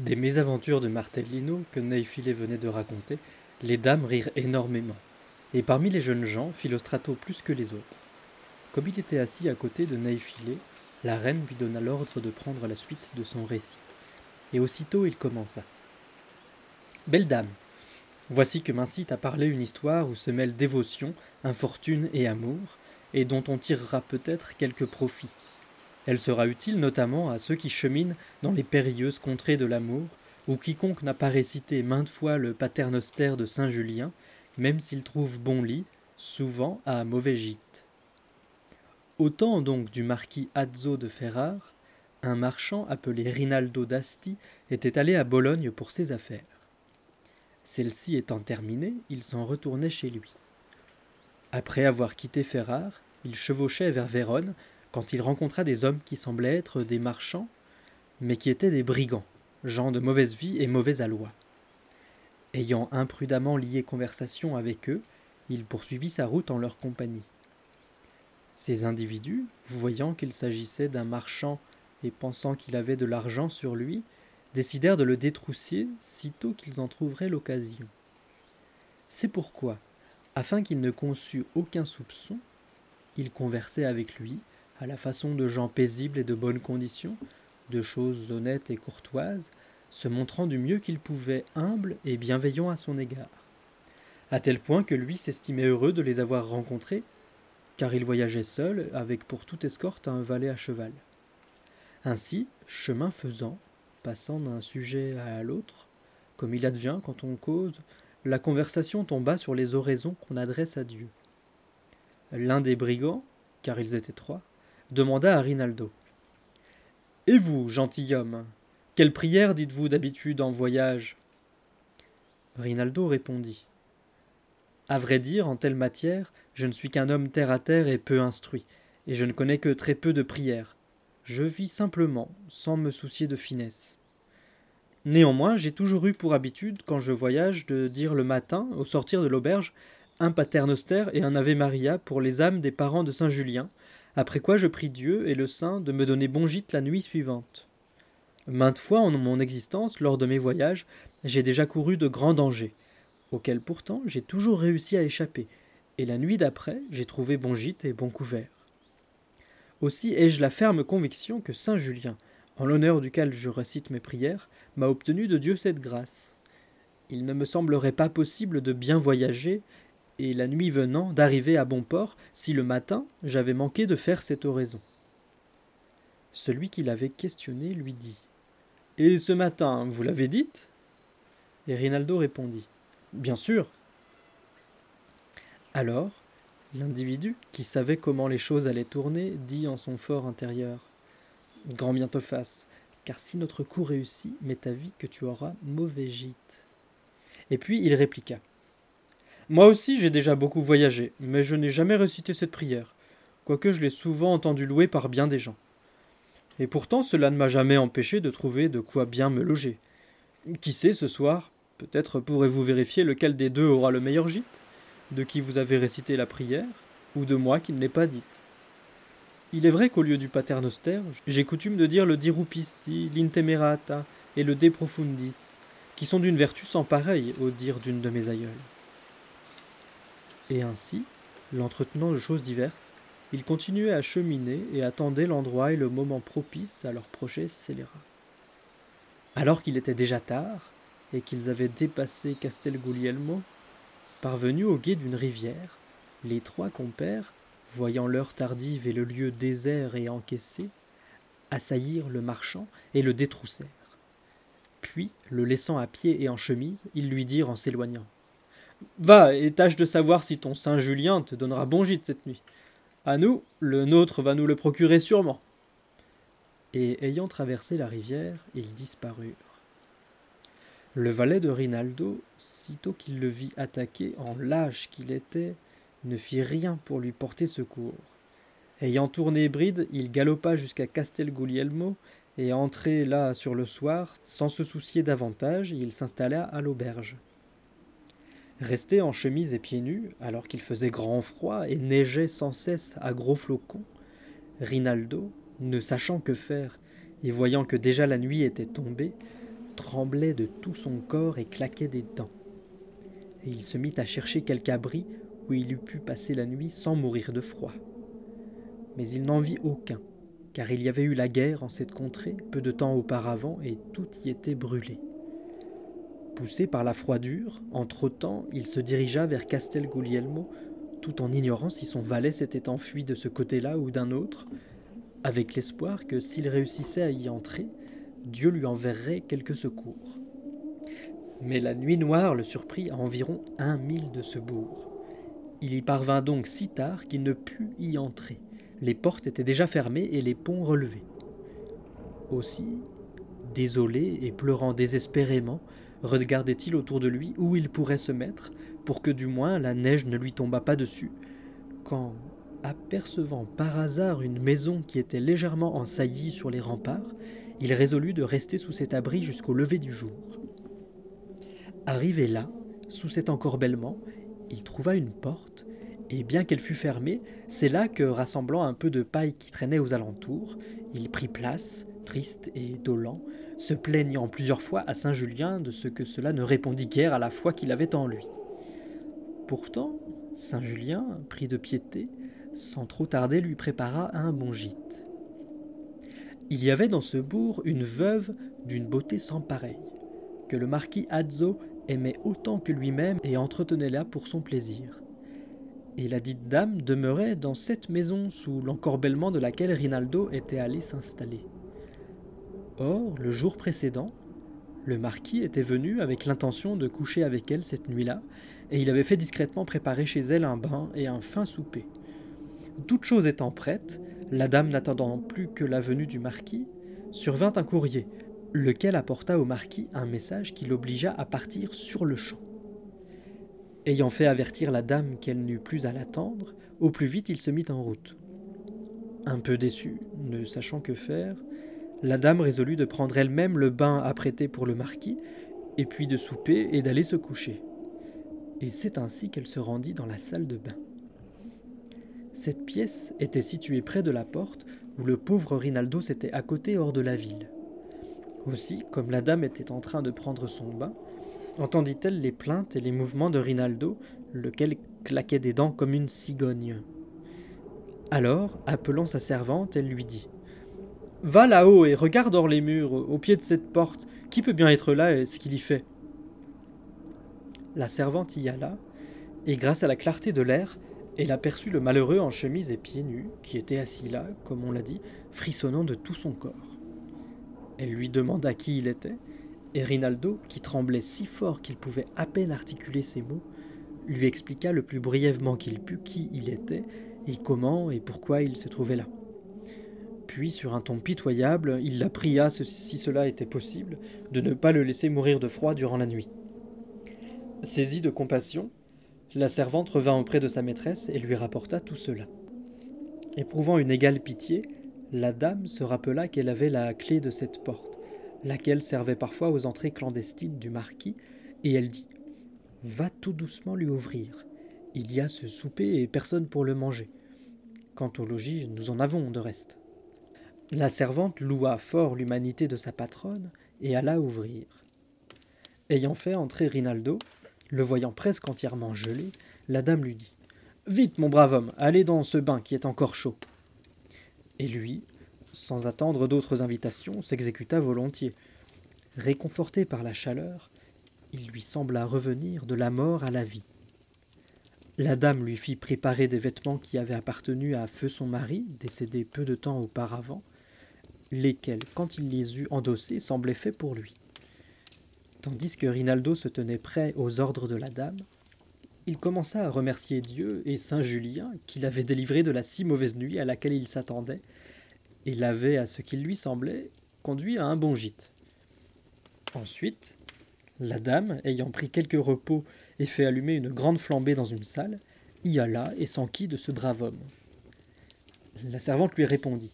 Des mésaventures de Martellino que Neifile venait de raconter, les dames rirent énormément, et parmi les jeunes gens, Philostrato plus que les autres. Comme il était assis à côté de Neifile, la reine lui donna l'ordre de prendre la suite de son récit, et aussitôt il commença. Belle dame, voici que m'incite à parler une histoire où se mêlent dévotion, infortune et amour, et dont on tirera peut-être quelques profits. Elle sera utile notamment à ceux qui cheminent dans les périlleuses contrées de l'amour, ou quiconque n'a pas récité maintes fois le paternoster de Saint Julien, même s'il trouve bon lit, souvent à mauvais gîte. Au temps donc du marquis Azzo de Ferrare, un marchand appelé Rinaldo d'Asti était allé à Bologne pour ses affaires. Celle-ci étant terminée, il s'en retournait chez lui. Après avoir quitté Ferrare, il chevauchait vers Vérone quand il rencontra des hommes qui semblaient être des marchands, mais qui étaient des brigands, gens de mauvaise vie et mauvais aloi. Ayant imprudemment lié conversation avec eux, il poursuivit sa route en leur compagnie. Ces individus, voyant qu'il s'agissait d'un marchand et pensant qu'il avait de l'argent sur lui, décidèrent de le détrousser sitôt qu'ils en trouveraient l'occasion. C'est pourquoi, afin qu'il ne conçût aucun soupçon, ils conversaient avec lui, à la façon de gens paisibles et de bonnes conditions, de choses honnêtes et courtoises, se montrant du mieux qu'il pouvait humble et bienveillant à son égard, à tel point que lui s'estimait heureux de les avoir rencontrés, car il voyageait seul, avec pour toute escorte un valet à cheval. Ainsi, chemin faisant, passant d'un sujet à l'autre, comme il advient quand on cause, la conversation tomba sur les oraisons qu'on adresse à Dieu. L'un des brigands, car ils étaient trois, demanda à Rinaldo. Et vous, gentilhomme, quelle prière dites-vous d'habitude en voyage? Rinaldo répondit. À vrai dire, en telle matière, je ne suis qu'un homme terre à terre et peu instruit, et je ne connais que très peu de prières. Je vis simplement, sans me soucier de finesse. Néanmoins, j'ai toujours eu pour habitude, quand je voyage, de dire le matin, au sortir de l'auberge, un paternoster et un Ave Maria pour les âmes des parents de Saint Julien, après quoi je prie Dieu et le saint de me donner bon gîte la nuit suivante. Maintes fois en mon existence, lors de mes voyages, j'ai déjà couru de grands dangers, auxquels pourtant j'ai toujours réussi à échapper, et la nuit d'après j'ai trouvé bon gîte et bon couvert. Aussi ai-je la ferme conviction que Saint Julien, en l'honneur duquel je récite mes prières, m'a obtenu de Dieu cette grâce. Il ne me semblerait pas possible de bien voyager et la nuit venant d'arriver à bon port si le matin j'avais manqué de faire cette oraison. Celui qui l'avait questionné lui dit Et ce matin, vous l'avez dite? Et Rinaldo répondit Bien sûr. Alors, l'individu, qui savait comment les choses allaient tourner, dit en son fort intérieur Grand bien te fasse, car si notre coup réussit, m'est avis que tu auras mauvais gîte. Et puis il répliqua moi aussi j'ai déjà beaucoup voyagé, mais je n'ai jamais récité cette prière, quoique je l'ai souvent entendue louer par bien des gens. Et pourtant cela ne m'a jamais empêché de trouver de quoi bien me loger. Qui sait ce soir, peut-être pourrez-vous vérifier lequel des deux aura le meilleur gîte, de qui vous avez récité la prière, ou de moi qui ne l'ai pas dite. Il est vrai qu'au lieu du paternoster, j'ai coutume de dire le dirupisti, l'intemerata et le de profundis, qui sont d'une vertu sans pareille au dire d'une de mes aïeules. Et ainsi, l'entretenant de choses diverses, ils continuaient à cheminer et attendaient l'endroit et le moment propice à leur projet scélérat. Alors qu'il était déjà tard, et qu'ils avaient dépassé Castel Guglielmo, parvenus au gué d'une rivière, les trois compères, voyant l'heure tardive et le lieu désert et encaissé, assaillirent le marchand et le détroussèrent. Puis, le laissant à pied et en chemise, ils lui dirent en s'éloignant Va et tâche de savoir si ton Saint Julien te donnera bon gîte cette nuit. À nous, le nôtre va nous le procurer sûrement. Et ayant traversé la rivière, ils disparurent. Le valet de Rinaldo, sitôt qu'il le vit attaqué, en lâche qu'il était, ne fit rien pour lui porter secours. Ayant tourné bride, il galopa jusqu'à Castel Guglielmo et entré là sur le soir, sans se soucier davantage, il s'installa à l'auberge. Resté en chemise et pieds nus, alors qu'il faisait grand froid et neigeait sans cesse à gros flocons, Rinaldo, ne sachant que faire et voyant que déjà la nuit était tombée, tremblait de tout son corps et claquait des dents. Et il se mit à chercher quelque abri où il eût pu passer la nuit sans mourir de froid. Mais il n'en vit aucun, car il y avait eu la guerre en cette contrée peu de temps auparavant et tout y était brûlé. Poussé par la froidure, entre-temps, il se dirigea vers Castel Guglielmo, tout en ignorant si son valet s'était enfui de ce côté-là ou d'un autre, avec l'espoir que s'il réussissait à y entrer, Dieu lui enverrait quelques secours. Mais la nuit noire le surprit à environ un mille de ce bourg. Il y parvint donc si tard qu'il ne put y entrer. Les portes étaient déjà fermées et les ponts relevés. Aussi, désolé et pleurant désespérément, regardait-il autour de lui où il pourrait se mettre pour que du moins la neige ne lui tombât pas dessus, quand, apercevant par hasard une maison qui était légèrement en saillie sur les remparts, il résolut de rester sous cet abri jusqu'au lever du jour. Arrivé là, sous cet encorbellement, il trouva une porte, et bien qu'elle fût fermée, c'est là que, rassemblant un peu de paille qui traînait aux alentours, il prit place, triste et dolent, se plaignant plusieurs fois à Saint Julien de ce que cela ne répondit guère à la foi qu'il avait en lui. Pourtant, Saint Julien, pris de piété, sans trop tarder lui prépara un bon gîte. Il y avait dans ce bourg une veuve d'une beauté sans pareille, que le marquis Azzo aimait autant que lui-même et entretenait là pour son plaisir. Et la dite dame demeurait dans cette maison sous l'encorbellement de laquelle Rinaldo était allé s'installer. Or, le jour précédent, le marquis était venu avec l'intention de coucher avec elle cette nuit-là, et il avait fait discrètement préparer chez elle un bain et un fin souper. Toutes choses étant prêtes, la dame n'attendant plus que la venue du marquis, survint un courrier, lequel apporta au marquis un message qui l'obligea à partir sur le champ. Ayant fait avertir la dame qu'elle n'eut plus à l'attendre, au plus vite il se mit en route. Un peu déçu, ne sachant que faire, la dame résolut de prendre elle-même le bain apprêté pour le marquis, et puis de souper et d'aller se coucher. Et c'est ainsi qu'elle se rendit dans la salle de bain. Cette pièce était située près de la porte où le pauvre Rinaldo s'était accoté hors de la ville. Aussi, comme la dame était en train de prendre son bain, entendit-elle les plaintes et les mouvements de Rinaldo, lequel claquait des dents comme une cigogne. Alors, appelant sa servante, elle lui dit Va là-haut et regarde hors les murs, au pied de cette porte. Qui peut bien être là et ce qu'il y fait? La servante y alla, et grâce à la clarté de l'air, elle aperçut le malheureux en chemise et pieds nus, qui était assis là, comme on l'a dit, frissonnant de tout son corps. Elle lui demanda qui il était, et Rinaldo, qui tremblait si fort qu'il pouvait à peine articuler ses mots, lui expliqua le plus brièvement qu'il put qui il était, et comment et pourquoi il se trouvait là. Puis, sur un ton pitoyable, il la pria, si cela était possible, de ne pas le laisser mourir de froid durant la nuit. Saisi de compassion, la servante revint auprès de sa maîtresse et lui rapporta tout cela. Éprouvant une égale pitié, la dame se rappela qu'elle avait la clé de cette porte, laquelle servait parfois aux entrées clandestines du marquis, et elle dit Va tout doucement lui ouvrir. Il y a ce souper et personne pour le manger. Quant au logis, nous en avons de reste. La servante loua fort l'humanité de sa patronne et alla ouvrir. Ayant fait entrer Rinaldo, le voyant presque entièrement gelé, la dame lui dit Vite, mon brave homme, allez dans ce bain qui est encore chaud. Et lui, sans attendre d'autres invitations, s'exécuta volontiers. Réconforté par la chaleur, il lui sembla revenir de la mort à la vie. La dame lui fit préparer des vêtements qui avaient appartenu à feu son mari, décédé peu de temps auparavant, lesquels, quand il les eut endossés, semblaient faits pour lui. Tandis que Rinaldo se tenait prêt aux ordres de la dame, il commença à remercier Dieu et Saint Julien qui l'avait délivré de la si mauvaise nuit à laquelle il s'attendait, et l'avait, à ce qu'il lui semblait, conduit à un bon gîte. Ensuite, la dame, ayant pris quelques repos et fait allumer une grande flambée dans une salle, y alla et s'enquit de ce brave homme. La servante lui répondit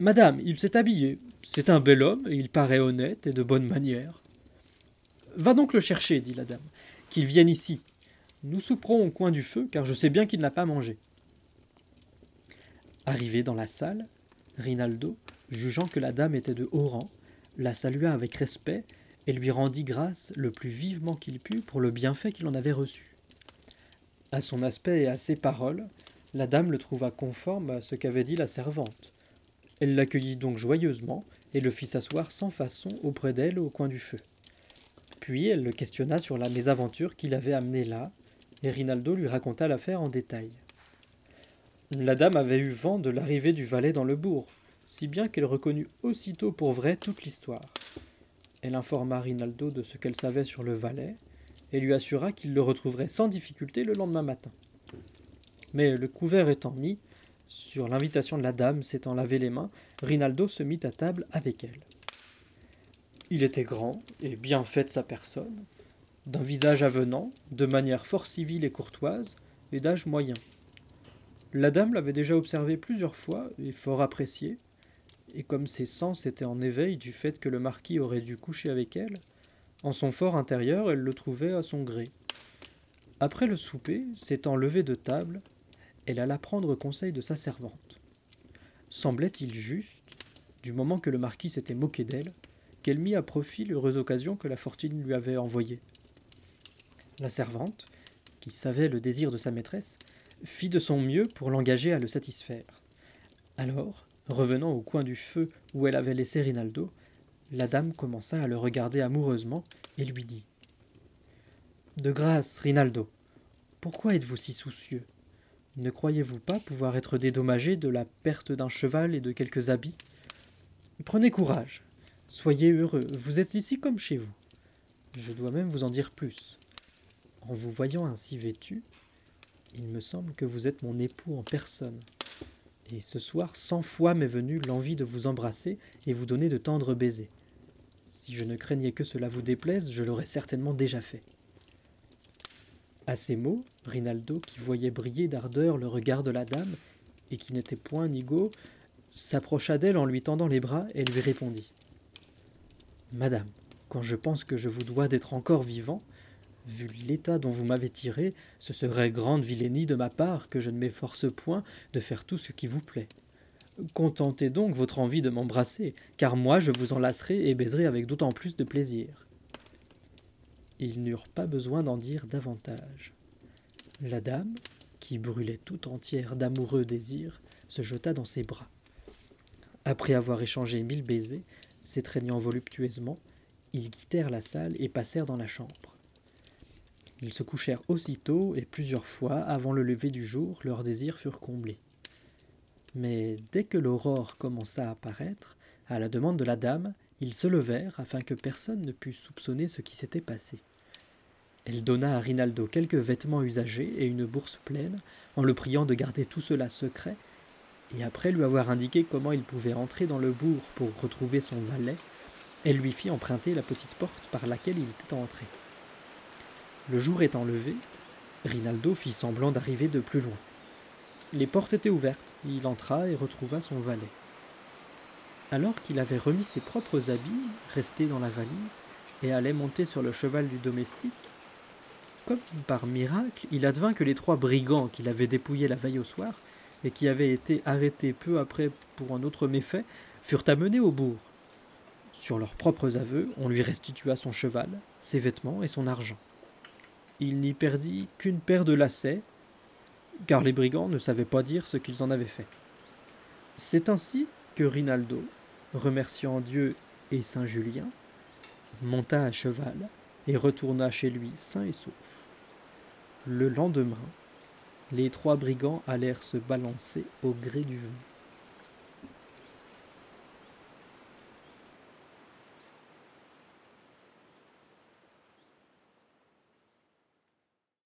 Madame, il s'est habillé. C'est un bel homme et il paraît honnête et de bonne manière. Va donc le chercher, dit la dame, qu'il vienne ici. Nous souperons au coin du feu, car je sais bien qu'il n'a pas mangé. Arrivé dans la salle, Rinaldo, jugeant que la dame était de haut rang, la salua avec respect et lui rendit grâce le plus vivement qu'il put pour le bienfait qu'il en avait reçu. À son aspect et à ses paroles, la dame le trouva conforme à ce qu'avait dit la servante. Elle l'accueillit donc joyeusement et le fit s'asseoir sans façon auprès d'elle au coin du feu. Puis elle le questionna sur la mésaventure qui l'avait amené là, et Rinaldo lui raconta l'affaire en détail. La dame avait eu vent de l'arrivée du valet dans le bourg, si bien qu'elle reconnut aussitôt pour vrai toute l'histoire. Elle informa Rinaldo de ce qu'elle savait sur le valet, et lui assura qu'il le retrouverait sans difficulté le lendemain matin. Mais le couvert étant mis, sur l'invitation de la dame s'étant lavé les mains, Rinaldo se mit à table avec elle. Il était grand et bien fait sa personne, d'un visage avenant, de manière fort civile et courtoise, et d'âge moyen. La dame l'avait déjà observé plusieurs fois et fort apprécié, et comme ses sens étaient en éveil du fait que le marquis aurait dû coucher avec elle, en son fort intérieur elle le trouvait à son gré. Après le souper, s'étant levée de table, elle alla prendre conseil de sa servante. Semblait-il juste, du moment que le marquis s'était moqué d'elle, qu'elle mit à profit l'heureuse occasion que la fortune lui avait envoyée. La servante, qui savait le désir de sa maîtresse, fit de son mieux pour l'engager à le satisfaire. Alors, revenant au coin du feu où elle avait laissé Rinaldo, la dame commença à le regarder amoureusement et lui dit De grâce, Rinaldo, pourquoi êtes-vous si soucieux? Ne croyez-vous pas pouvoir être dédommagé de la perte d'un cheval et de quelques habits? Prenez courage, soyez heureux, vous êtes ici comme chez vous. Je dois même vous en dire plus. En vous voyant ainsi vêtu, il me semble que vous êtes mon époux en personne. Et ce soir, cent fois m'est venue l'envie de vous embrasser et vous donner de tendres baisers. Si je ne craignais que cela vous déplaise, je l'aurais certainement déjà fait. À ces mots, Rinaldo, qui voyait briller d'ardeur le regard de la dame, et qui n'était point nigaud, s'approcha d'elle en lui tendant les bras et lui répondit Madame, quand je pense que je vous dois d'être encore vivant, Vu l'état dont vous m'avez tiré, ce serait grande vilainie de ma part que je ne m'efforce point de faire tout ce qui vous plaît. Contentez donc votre envie de m'embrasser, car moi je vous enlacerai et baiserai avec d'autant plus de plaisir. Ils n'eurent pas besoin d'en dire davantage. La dame, qui brûlait tout entière d'amoureux désirs, se jeta dans ses bras. Après avoir échangé mille baisers, s'étreignant voluptueusement, ils quittèrent la salle et passèrent dans la chambre. Ils se couchèrent aussitôt, et plusieurs fois, avant le lever du jour, leurs désirs furent comblés. Mais dès que l'aurore commença à paraître, à la demande de la dame, ils se levèrent afin que personne ne pût soupçonner ce qui s'était passé. Elle donna à Rinaldo quelques vêtements usagés et une bourse pleine, en le priant de garder tout cela secret, et après lui avoir indiqué comment il pouvait entrer dans le bourg pour retrouver son valet, elle lui fit emprunter la petite porte par laquelle il était entré. Le jour étant levé, Rinaldo fit semblant d'arriver de plus loin. Les portes étaient ouvertes, il entra et retrouva son valet. Alors qu'il avait remis ses propres habits, restés dans la valise, et allait monter sur le cheval du domestique, comme par miracle, il advint que les trois brigands qu'il avait dépouillés la veille au soir, et qui avaient été arrêtés peu après pour un autre méfait, furent amenés au bourg. Sur leurs propres aveux, on lui restitua son cheval, ses vêtements et son argent il n'y perdit qu'une paire de lacets, car les brigands ne savaient pas dire ce qu'ils en avaient fait. C'est ainsi que Rinaldo, remerciant Dieu et Saint Julien, monta à cheval et retourna chez lui sain et sauf. Le lendemain, les trois brigands allèrent se balancer au gré du vent.